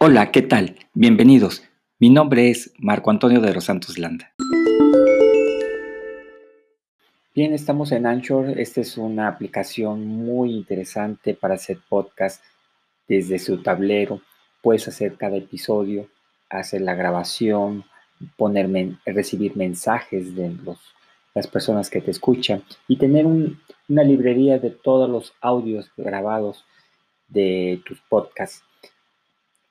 Hola, ¿qué tal? Bienvenidos. Mi nombre es Marco Antonio de los Santos Landa. Bien, estamos en Anchor. Esta es una aplicación muy interesante para hacer podcast desde su tablero. Puedes hacer cada episodio, hacer la grabación, ponerme, recibir mensajes de los, las personas que te escuchan y tener una librería de todos los audios grabados de tus podcasts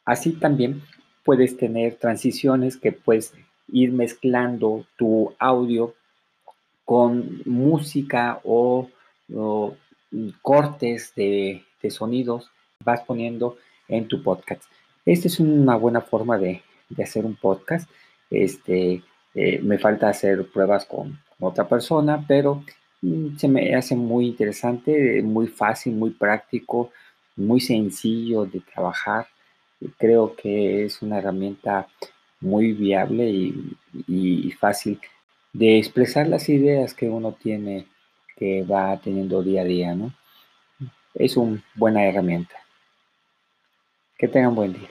Así también puedes tener transiciones que puedes ir mezclando tu audio con música o, cortes de, sonidos, vas poniendo en tu podcast. Esta es una buena forma de, hacer un podcast. Este, eh, me falta hacer pruebas con otra persona, pero mm, se me hace muy interesante, muy fácil, muy práctico, muy sencillo de trabajar creo que es una herramienta muy viable y, fácil de expresar las ideas que uno tiene, que va teniendo día a día, ¿no? Es una buena herramienta. Que tengan buen día.